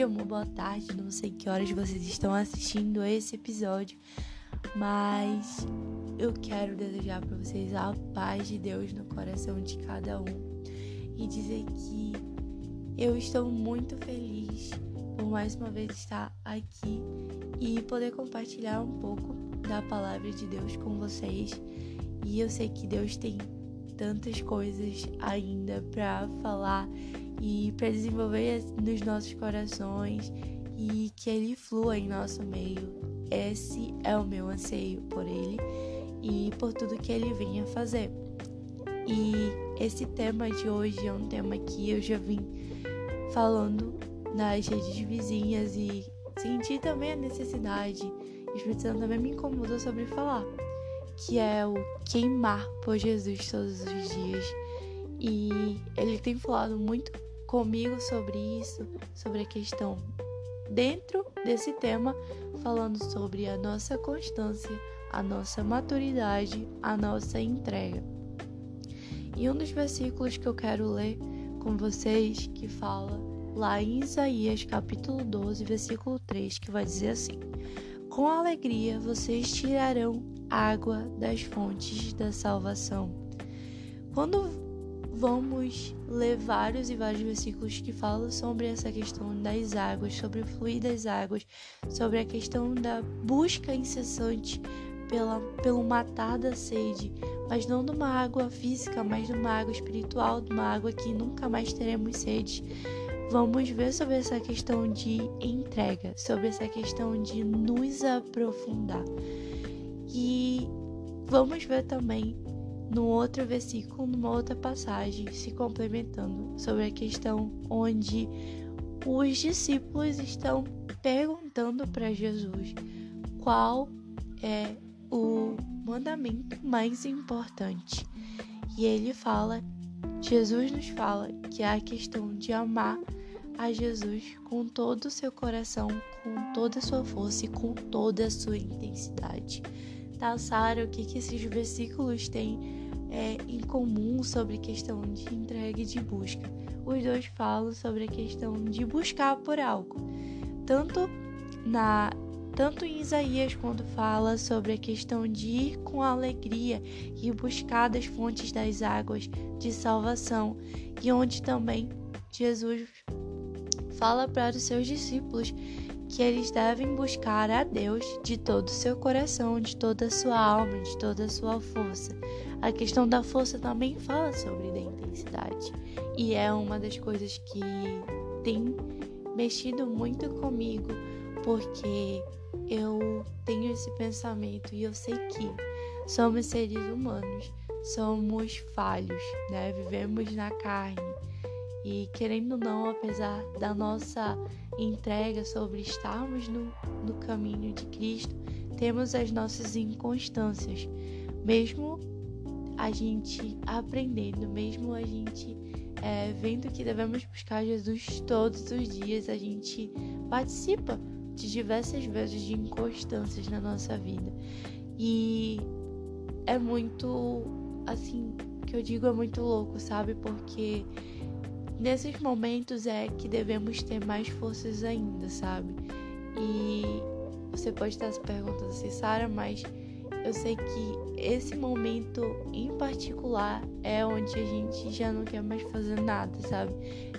dia, uma boa tarde. Não sei que horas vocês estão assistindo esse episódio, mas eu quero desejar para vocês a paz de Deus no coração de cada um e dizer que eu estou muito feliz por mais uma vez estar aqui e poder compartilhar um pouco da palavra de Deus com vocês. E eu sei que Deus tem tantas coisas ainda para falar e para desenvolver nos nossos corações e que ele flua em nosso meio. Esse é o meu anseio por ele e por tudo que ele vem a fazer. E esse tema de hoje é um tema que eu já vim falando nas redes vizinhas e senti também a necessidade. O Espírito Santo também me incomodou sobre falar que é o queimar por Jesus todos os dias. E ele tem falado muito comigo sobre isso, sobre a questão dentro desse tema, falando sobre a nossa constância, a nossa maturidade, a nossa entrega. E um dos versículos que eu quero ler com vocês que fala lá em Isaías capítulo 12, versículo 3, que vai dizer assim: Com alegria vocês tirarão água das fontes da salvação. Quando vamos ler vários e vários versículos que falam sobre essa questão das águas, sobre o fluir das águas, sobre a questão da busca incessante pela, pelo matar da sede, mas não de uma água física, mas de uma água espiritual, de uma água que nunca mais teremos sede. Vamos ver sobre essa questão de entrega, sobre essa questão de nos aprofundar. E vamos ver também no outro versículo, numa outra passagem, se complementando sobre a questão onde os discípulos estão perguntando para Jesus qual é o mandamento mais importante. E ele fala, Jesus nos fala que é a questão de amar a Jesus com todo o seu coração, com toda a sua força e com toda a sua intensidade traçar o que, que esses versículos têm é, em comum sobre questão de entrega e de busca. Os dois falam sobre a questão de buscar por algo. Tanto na tanto em Isaías quando fala sobre a questão de ir com alegria e buscar das fontes das águas de salvação, e onde também Jesus fala para os seus discípulos que eles devem buscar a Deus de todo o seu coração, de toda a sua alma, de toda a sua força. A questão da força também fala sobre a intensidade e é uma das coisas que tem mexido muito comigo, porque eu tenho esse pensamento e eu sei que somos seres humanos, somos falhos, né? Vivemos na carne e querendo ou não, apesar da nossa entrega sobre estarmos no, no caminho de Cristo, temos as nossas inconstâncias. Mesmo a gente aprendendo, mesmo a gente é, vendo que devemos buscar Jesus todos os dias, a gente participa de diversas vezes de inconstâncias na nossa vida. E é muito, assim, que eu digo é muito louco, sabe? Porque nesses momentos é que devemos ter mais forças ainda, sabe? E você pode estar se perguntando assim, Sara, mas eu sei que esse momento em particular é onde a gente já não quer mais fazer nada, sabe?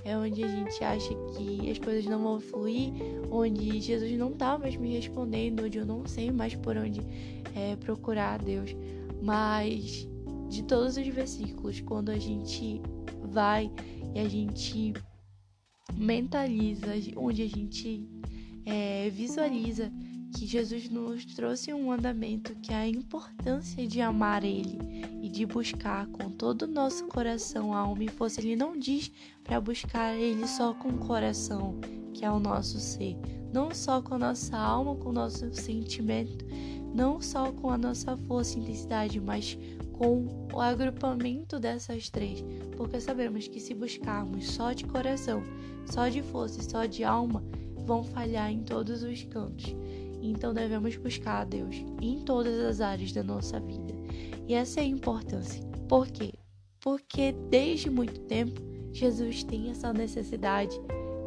É onde a gente acha que as coisas não vão fluir, onde Jesus não tá mais me respondendo, onde eu não sei mais por onde é, procurar a Deus. Mas de todos os versículos, quando a gente vai e a gente mentaliza, onde a gente é, visualiza que Jesus nos trouxe um mandamento que é a importância de amar Ele e de buscar com todo o nosso coração, alma e força. Ele não diz para buscar Ele só com o coração, que é o nosso ser, não só com a nossa alma, com o nosso sentimento, não só com a nossa força e intensidade, mas com o agrupamento dessas três, porque sabemos que se buscarmos só de coração, só de força e só de alma, vão falhar em todos os cantos. Então devemos buscar a Deus em todas as áreas da nossa vida. E essa é a importância. Por quê? Porque desde muito tempo Jesus tem essa necessidade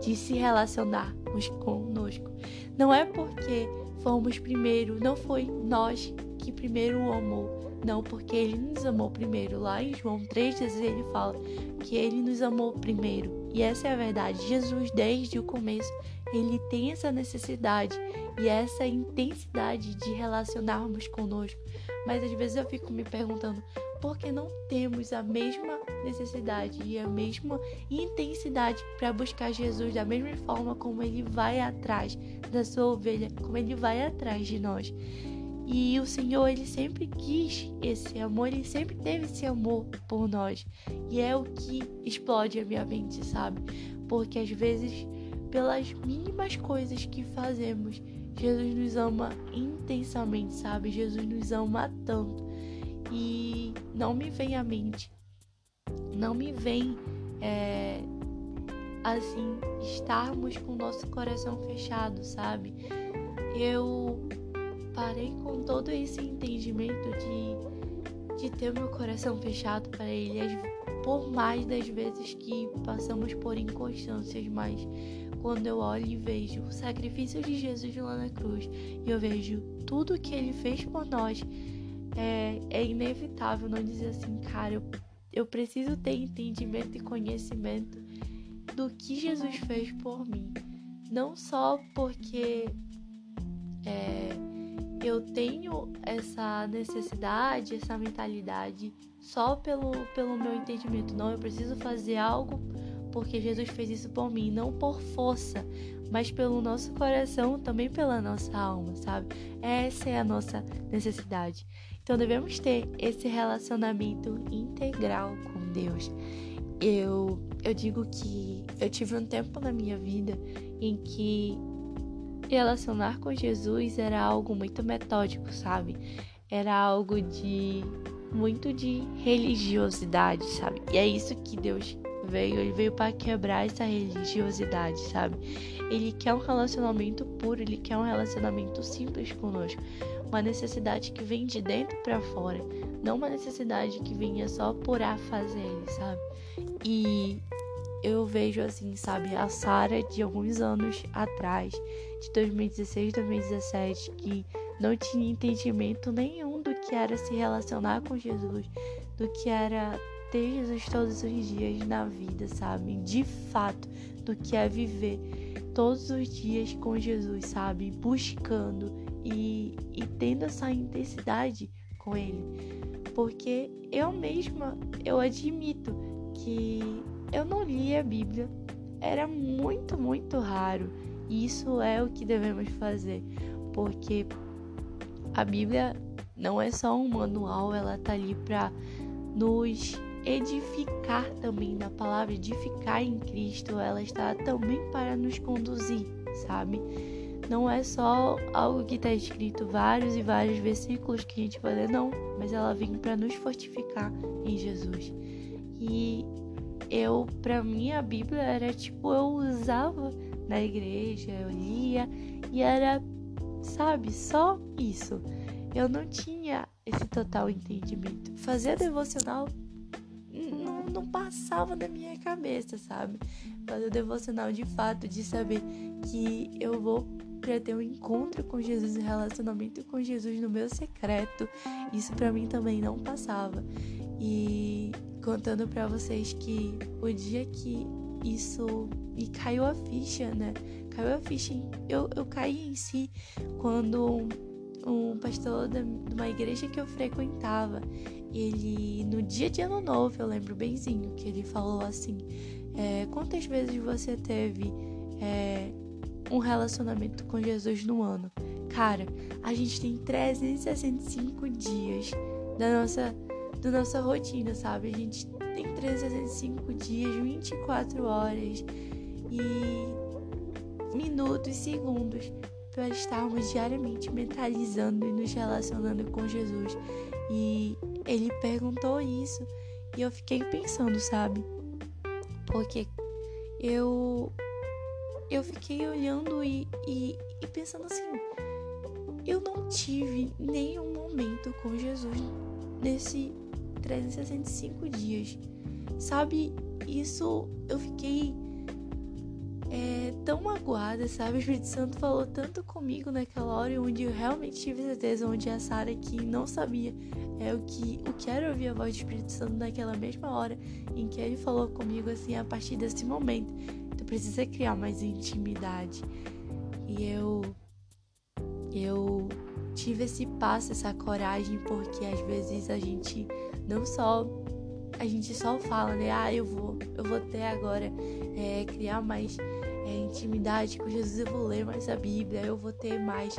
de se relacionar conosco. Não é porque fomos primeiro, não foi nós que primeiro o amou. Não, porque ele nos amou primeiro. Lá em João 3,16 ele fala que ele nos amou primeiro. E essa é a verdade. Jesus, desde o começo, ele tem essa necessidade e essa intensidade de relacionarmos conosco. Mas às vezes eu fico me perguntando por que não temos a mesma necessidade e a mesma intensidade para buscar Jesus da mesma forma como ele vai atrás da sua ovelha, como ele vai atrás de nós. E o Senhor, ele sempre quis esse amor, ele sempre teve esse amor por nós. E é o que explode a minha mente, sabe? Porque às vezes, pelas mínimas coisas que fazemos, Jesus nos ama intensamente, sabe? Jesus nos ama tanto. E não me vem à mente, não me vem é, assim, estarmos com o nosso coração fechado, sabe? Eu parei com todo esse entendimento de, de ter meu coração fechado para Ele, por mais das vezes que passamos por inconstâncias, mas quando eu olho e vejo o sacrifício de Jesus lá na cruz e eu vejo tudo que Ele fez por nós, é, é inevitável não dizer assim, cara, eu, eu preciso ter entendimento e conhecimento do que Jesus fez por mim. Não só porque é, eu tenho essa necessidade, essa mentalidade só pelo, pelo meu entendimento. Não, eu preciso fazer algo porque Jesus fez isso por mim, não por força, mas pelo nosso coração, também pela nossa alma, sabe? Essa é a nossa necessidade. Então devemos ter esse relacionamento integral com Deus. Eu, eu digo que eu tive um tempo na minha vida em que relacionar com Jesus era algo muito metódico, sabe? Era algo de muito de religiosidade, sabe? E é isso que Deus veio, ele veio para quebrar essa religiosidade, sabe? Ele quer um relacionamento puro, ele quer um relacionamento simples conosco, uma necessidade que vem de dentro para fora, não uma necessidade que venha só por a fazer, sabe? E eu vejo assim, sabe, a Sara de alguns anos atrás, de 2016, 2017, que não tinha entendimento nenhum do que era se relacionar com Jesus, do que era ter Jesus todos os dias na vida, sabe? De fato, do que é viver todos os dias com Jesus, sabe? Buscando e, e tendo essa intensidade com Ele. Porque eu mesma, eu admito que eu não li a Bíblia. Era muito, muito raro. E isso é o que devemos fazer. Porque a Bíblia não é só um manual, ela tá ali para nos edificar também na palavra edificar em Cristo, ela está também para nos conduzir, sabe? Não é só algo que está escrito vários e vários versículos que a gente vai ler, não, mas ela vem para nos fortificar em Jesus. E eu, para mim, a Bíblia era tipo, eu usava na igreja, eu lia e era, sabe, só isso. Eu não tinha esse total entendimento. Fazer devocional não, não passava da minha cabeça, sabe? Fazer devocional de fato, de saber que eu vou para ter um encontro com Jesus, um relacionamento com Jesus no meu secreto. Isso para mim também não passava. E contando para vocês que o dia que isso e caiu a ficha, né? Caiu a ficha, eu, eu caí em si quando um pastor de uma igreja que eu frequentava, ele no dia de ano novo, eu lembro benzinho, que ele falou assim: é, quantas vezes você teve é, um relacionamento com Jesus no ano? Cara, a gente tem 365 dias da nossa da nossa rotina, sabe? A gente tem 365 dias, 24 horas e minutos, segundos para estarmos diariamente mentalizando e nos relacionando com Jesus. E ele perguntou isso e eu fiquei pensando, sabe? Porque eu eu fiquei olhando e, e, e pensando assim, eu não tive nenhum momento com Jesus nesse 365 dias. Sabe? isso eu fiquei é, tão magoada, sabe? O Espírito Santo falou tanto comigo naquela hora onde eu realmente tive certeza, onde a Sara que não sabia é o que o que era ouvir a voz do Espírito Santo naquela mesma hora em que ele falou comigo assim, a partir desse momento, tu precisa criar mais intimidade. E eu eu tive esse passo, essa coragem, porque às vezes a gente não só a gente só fala, né? Ah, eu vou, eu vou ter agora é, criar mais é, intimidade com Jesus, eu vou ler mais a Bíblia, eu vou ter mais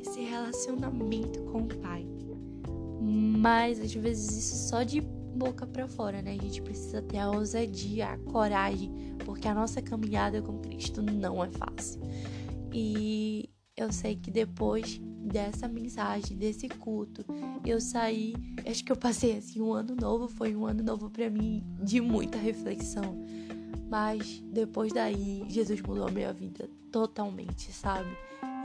esse relacionamento com o Pai. Mas às vezes isso só de boca para fora, né? A gente precisa ter a ousadia, a coragem, porque a nossa caminhada com Cristo não é fácil. E eu sei que depois dessa mensagem, desse culto, eu saí, acho que eu passei assim um ano novo, foi um ano novo para mim de muita reflexão. Mas depois daí, Jesus mudou a minha vida totalmente, sabe?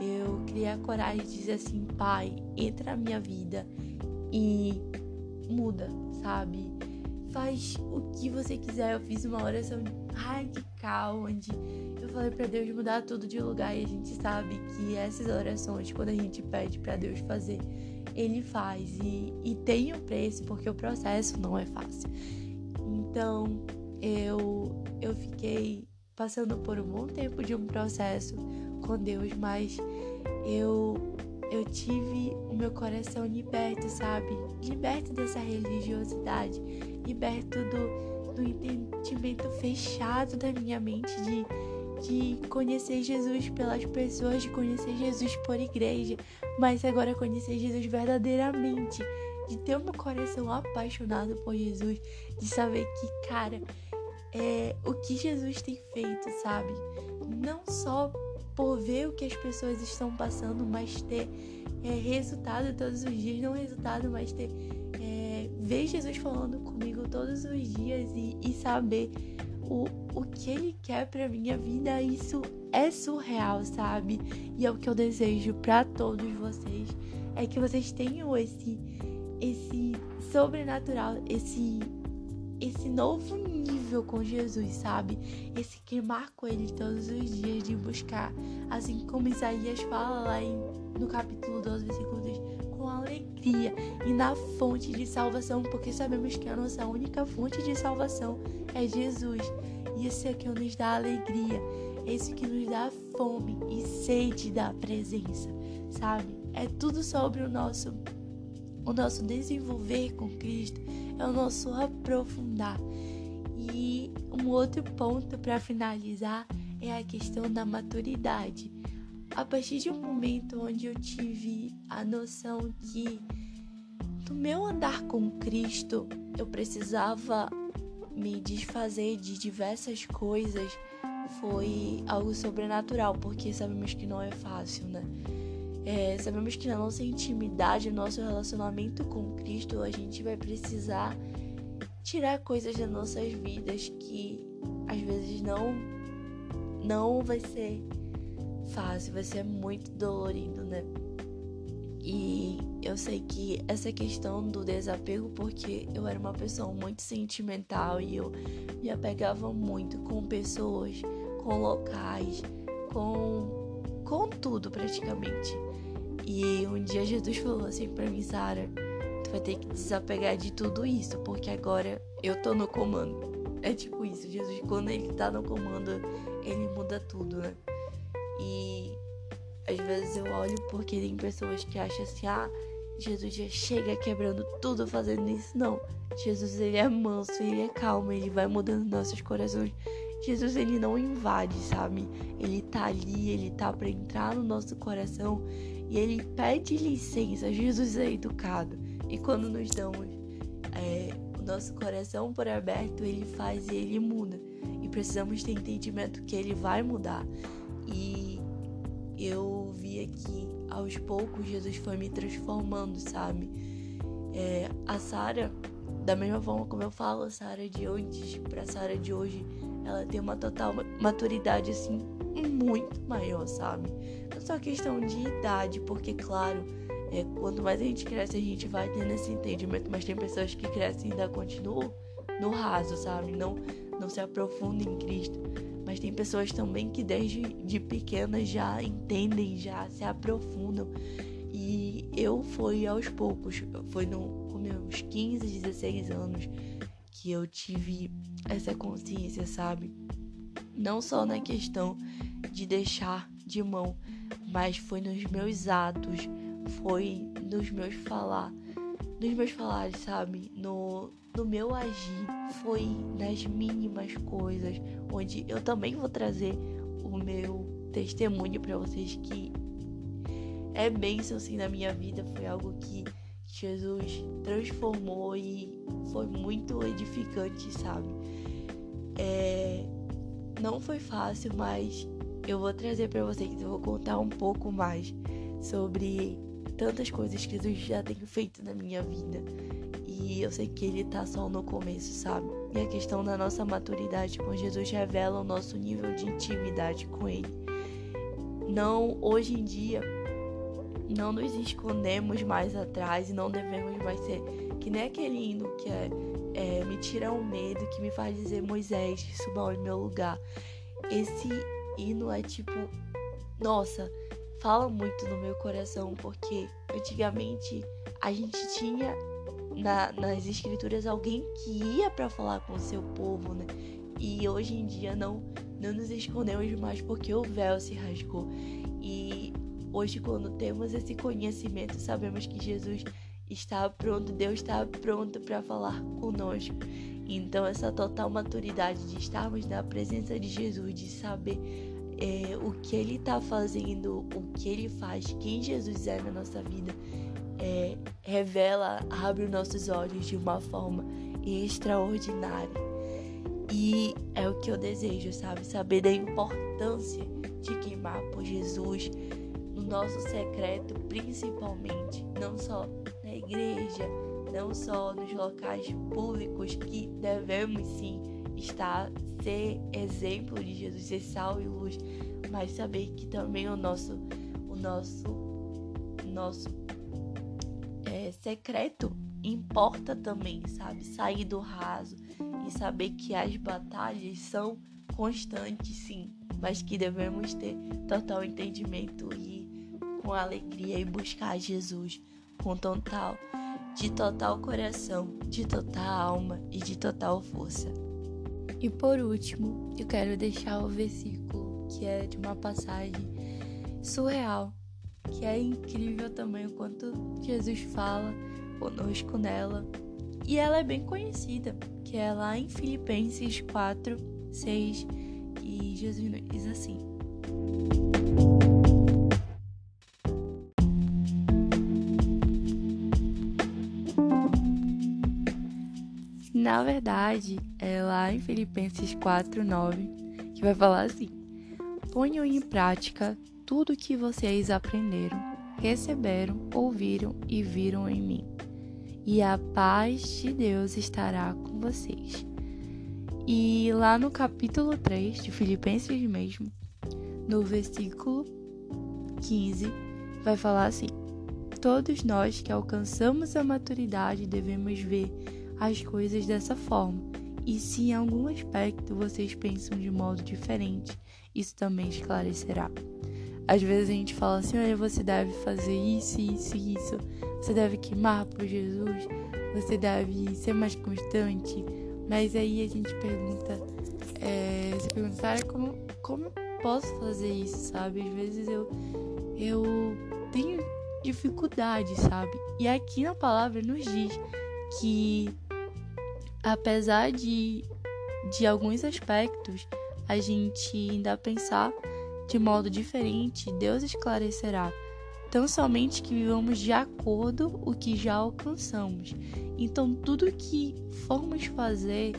Eu criei a coragem de dizer assim: Pai, entra na minha vida e muda, sabe? Faz o que você quiser. Eu fiz uma oração radical onde falei para Deus mudar tudo de lugar e a gente sabe que essas orações, quando a gente pede para Deus fazer, Ele faz e, e tem o um preço porque o processo não é fácil. Então eu eu fiquei passando por um bom tempo de um processo com Deus, mas eu eu tive o meu coração liberto, sabe? Liberto dessa religiosidade, liberto do, do entendimento fechado da minha mente de, de conhecer Jesus pelas pessoas, de conhecer Jesus por igreja, mas agora conhecer Jesus verdadeiramente, de ter meu coração apaixonado por Jesus, de saber que, cara, é, o que Jesus tem feito, sabe? Não só por ver o que as pessoas estão passando, mas ter é, resultado todos os dias, não resultado, mas ter é, ver Jesus falando comigo todos os dias e, e saber o, o que Ele quer para minha vida, isso é surreal, sabe? E é o que eu desejo para todos vocês, é que vocês tenham esse esse sobrenatural, esse esse novo nível com Jesus, sabe? Esse queimar com ele todos os dias de buscar, assim como Isaías fala lá em, no capítulo 12, versículo 3, com alegria e na fonte de salvação, porque sabemos que a nossa única fonte de salvação é Jesus. E esse é que nos dá alegria, esse que nos dá fome e sede da presença, sabe? É tudo sobre o nosso o nosso desenvolver com Cristo, é o nosso aprofundar. E um outro ponto para finalizar é a questão da maturidade. A partir de um momento onde eu tive a noção que no meu andar com Cristo eu precisava me desfazer de diversas coisas, foi algo sobrenatural, porque sabemos que não é fácil, né? É, sabemos que na nossa intimidade, no nosso relacionamento com Cristo, a gente vai precisar tirar coisas das nossas vidas que às vezes não não vai ser fácil, vai ser muito dolorido, né? E eu sei que essa questão do desapego, porque eu era uma pessoa muito sentimental e eu me apegava muito com pessoas, com locais, com, com tudo praticamente. E um dia Jesus falou assim para mim, Sara, tu vai ter que desapegar de tudo isso, porque agora eu tô no comando. É tipo isso, Jesus, quando ele tá no comando, ele muda tudo, né? E às vezes eu olho porque tem pessoas que acham assim, ah, Jesus já chega quebrando tudo fazendo isso. Não, Jesus ele é manso, ele é calmo, ele vai mudando nossos corações. Jesus ele não invade, sabe? Ele tá ali, ele tá para entrar no nosso coração e ele pede licença. Jesus é educado. E quando nos damos é, o nosso coração por aberto, ele faz e ele muda. E precisamos ter entendimento que ele vai mudar. E eu vi aqui, aos poucos, Jesus foi me transformando, sabe? É, a Sara, da mesma forma como eu falo, a Sara de antes pra Sara de hoje, ela tem uma total maturidade assim muito maior, sabe? Não só questão de idade, porque claro, é, quanto mais a gente cresce, a gente vai tendo esse entendimento, mas tem pessoas que crescem e ainda continuam no raso, sabe? Não, não se aprofunda em Cristo. Mas tem pessoas também que desde de pequenas já entendem, já se aprofundam. E eu fui aos poucos, foi no, com meus 15, 16 anos que eu tive essa consciência, sabe? Não só na questão de deixar de mão, mas foi nos meus atos, foi nos meus falar, nos meus falares, sabe? No, no meu agir, foi nas mínimas coisas, onde eu também vou trazer o meu testemunho para vocês que é bênção assim na minha vida, foi algo que Jesus transformou e foi muito edificante, sabe? É, não foi fácil, mas eu vou trazer para vocês, eu vou contar um pouco mais sobre tantas coisas que Jesus já tem feito na minha vida. E eu sei que ele tá só no começo, sabe? E a questão da nossa maturidade com Jesus revela o nosso nível de intimidade com ele. Não, hoje em dia, não nos escondemos mais atrás e não devemos mais ser que nem aquele hino que é, é me tira o medo, que me faz dizer Moisés, suba em meu lugar. Esse hino é tipo, nossa, fala muito no meu coração, porque antigamente a gente tinha na, nas escrituras alguém que ia para falar com o seu povo, né? E hoje em dia não, não nos escondemos mais porque o véu se rasgou. E hoje, quando temos esse conhecimento, sabemos que Jesus está pronto, Deus está pronto para falar conosco. Então, essa total maturidade de estarmos na presença de Jesus, de saber é, o que Ele está fazendo, o que Ele faz, quem Jesus é na nossa vida, é, revela, abre os nossos olhos de uma forma extraordinária. E é o que eu desejo, sabe? Saber da importância de queimar por Jesus no nosso secreto, principalmente, não só na igreja, não só nos locais públicos que devemos sim estar, ser exemplo de Jesus, ser sal e luz, mas saber que também o nosso, o nosso, nosso secreto importa também, sabe? Sair do raso e saber que as batalhas são constantes, sim, mas que devemos ter total entendimento e com alegria e buscar Jesus com total de total coração, de total alma e de total força. E por último, eu quero deixar o versículo que é de uma passagem surreal, que é incrível também o quanto Jesus fala conosco nela. E ela é bem conhecida, que é lá em Filipenses 4, 6, e Jesus diz assim: Na verdade, é lá em Filipenses 4, 9, que vai falar assim: Ponham em prática tudo o que vocês aprenderam, receberam, ouviram e viram em mim, e a paz de Deus estará com vocês. E lá no capítulo 3 de Filipenses mesmo, no versículo 15, vai falar assim: Todos nós que alcançamos a maturidade devemos ver as coisas dessa forma. E se em algum aspecto vocês pensam de modo diferente, isso também esclarecerá. Às vezes a gente fala assim: olha, você deve fazer isso, isso isso. Você deve queimar por Jesus. Você deve ser mais constante. Mas aí a gente pergunta: é, se perguntar como, como posso fazer isso, sabe? Às vezes eu, eu tenho dificuldade, sabe? E aqui na palavra nos diz que apesar de, de alguns aspectos a gente ainda pensar de modo diferente, Deus esclarecerá. Tão somente que vivamos de acordo o que já alcançamos. Então, tudo que formos fazer,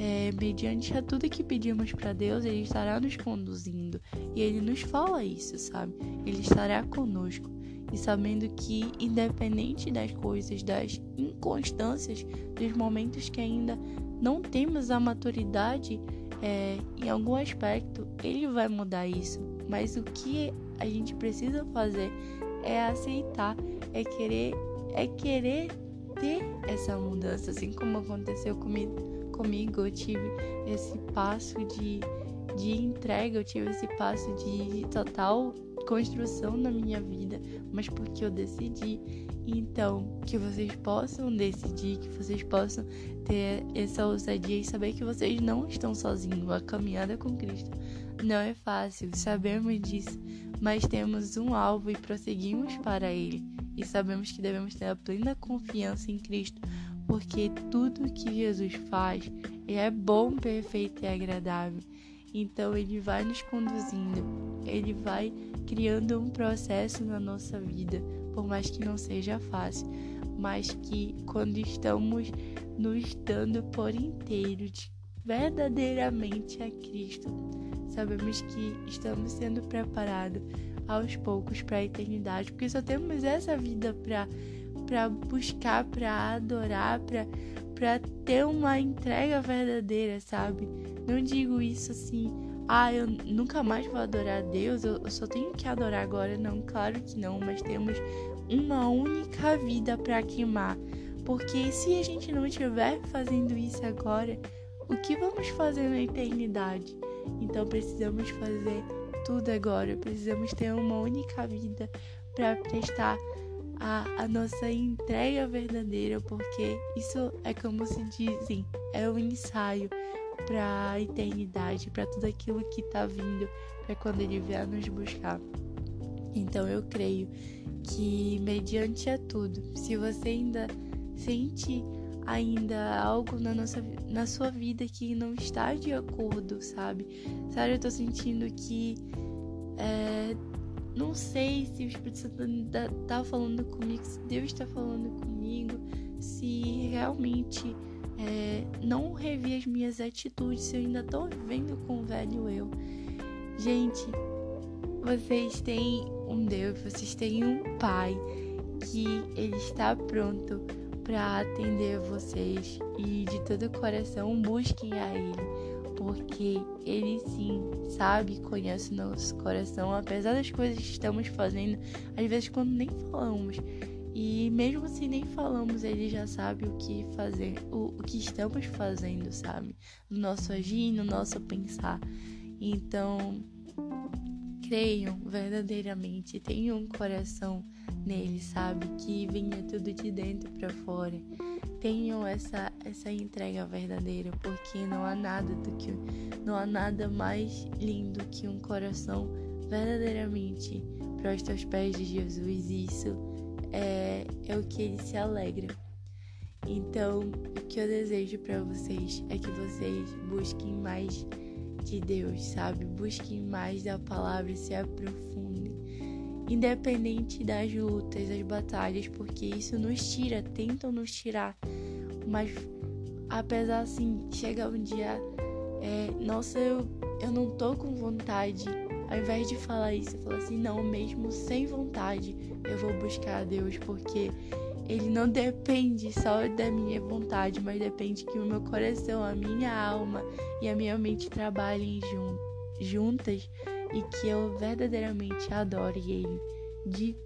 é, mediante a tudo que pedimos para Deus, Ele estará nos conduzindo. E Ele nos fala isso, sabe? Ele estará conosco e sabendo que, independente das coisas, das inconstâncias, dos momentos que ainda não temos a maturidade é, em algum aspecto, ele vai mudar isso. Mas o que a gente precisa fazer é aceitar, é querer, é querer ter essa mudança, assim como aconteceu comigo, comigo, eu tive esse passo de, de entrega, eu tive esse passo de total construção na minha vida, mas porque eu decidi. Então, que vocês possam decidir, que vocês possam ter essa ousadia e saber que vocês não estão sozinhos. A caminhada com Cristo não é fácil, sabemos disso, mas temos um alvo e prosseguimos para ele. E sabemos que devemos ter a plena confiança em Cristo, porque tudo que Jesus faz é bom, perfeito e agradável. Então ele vai nos conduzindo, ele vai criando um processo na nossa vida, por mais que não seja fácil, mas que quando estamos nos dando por inteiro verdadeiramente a Cristo, sabemos que estamos sendo preparados aos poucos para a eternidade, porque só temos essa vida para para buscar, para adorar, para para ter uma entrega verdadeira, sabe? Não digo isso assim, ah, eu nunca mais vou adorar a Deus, eu, eu só tenho que adorar agora. Não, claro que não, mas temos uma única vida para queimar. Porque se a gente não estiver fazendo isso agora, o que vamos fazer na eternidade? Então precisamos fazer tudo agora, precisamos ter uma única vida para prestar a, a nossa entrega verdadeira, porque isso é como se dizem, é um ensaio para a eternidade, para tudo aquilo que está vindo, para quando ele vier nos buscar. Então eu creio que mediante a tudo, se você ainda sente ainda algo na nossa na sua vida que não está de acordo, sabe? Sabe, eu tô sentindo que é, não sei se o Espírito Santo está tá falando comigo, se Deus está falando comigo, se realmente é, não revi as minhas atitudes, se eu ainda estou vivendo com o velho eu. Gente, vocês têm um Deus, vocês têm um Pai que Ele está pronto para atender vocês e de todo o coração busquem a Ele porque ele sim sabe, conhece o nosso coração, apesar das coisas que estamos fazendo, às vezes quando nem falamos. E mesmo se nem falamos, ele já sabe o que fazer, o, o que estamos fazendo, sabe? No nosso agir, no nosso pensar. Então, creiam verdadeiramente, tenham um coração nele, sabe? Que venha tudo de dentro para fora tenham essa, essa entrega verdadeira, porque não há nada do que não há nada mais lindo que um coração verdadeiramente para os teus pés de Jesus. E isso é, é o que ele se alegra. Então, o que eu desejo para vocês é que vocês busquem mais de Deus, sabe? Busquem mais da palavra se aprofundem. Independente das lutas, das batalhas, porque isso nos tira, tentam nos tirar mas apesar assim, chega um dia, é, nossa, eu, eu não tô com vontade. Ao invés de falar isso, eu falo assim, não, mesmo sem vontade, eu vou buscar a Deus, porque ele não depende só da minha vontade, mas depende que o meu coração, a minha alma e a minha mente trabalhem jun juntas e que eu verdadeiramente adore Ele de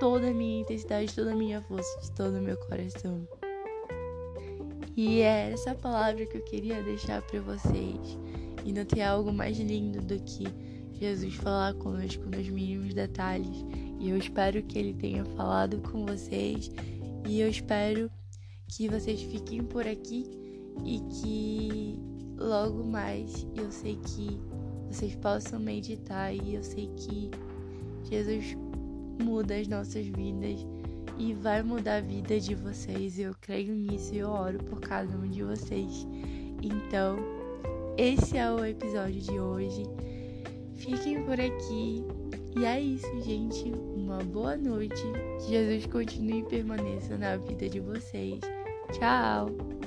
toda a minha intensidade, de toda a minha força, de todo o meu coração. E é essa palavra que eu queria deixar para vocês. E não tem algo mais lindo do que Jesus falar conosco nos mínimos detalhes. E eu espero que ele tenha falado com vocês. E eu espero que vocês fiquem por aqui e que logo mais eu sei que vocês possam meditar e eu sei que Jesus muda as nossas vidas e vai mudar a vida de vocês. Eu creio nisso e eu oro por cada um de vocês. Então, esse é o episódio de hoje. Fiquem por aqui. E é isso, gente. Uma boa noite. Jesus continue e permaneça na vida de vocês. Tchau!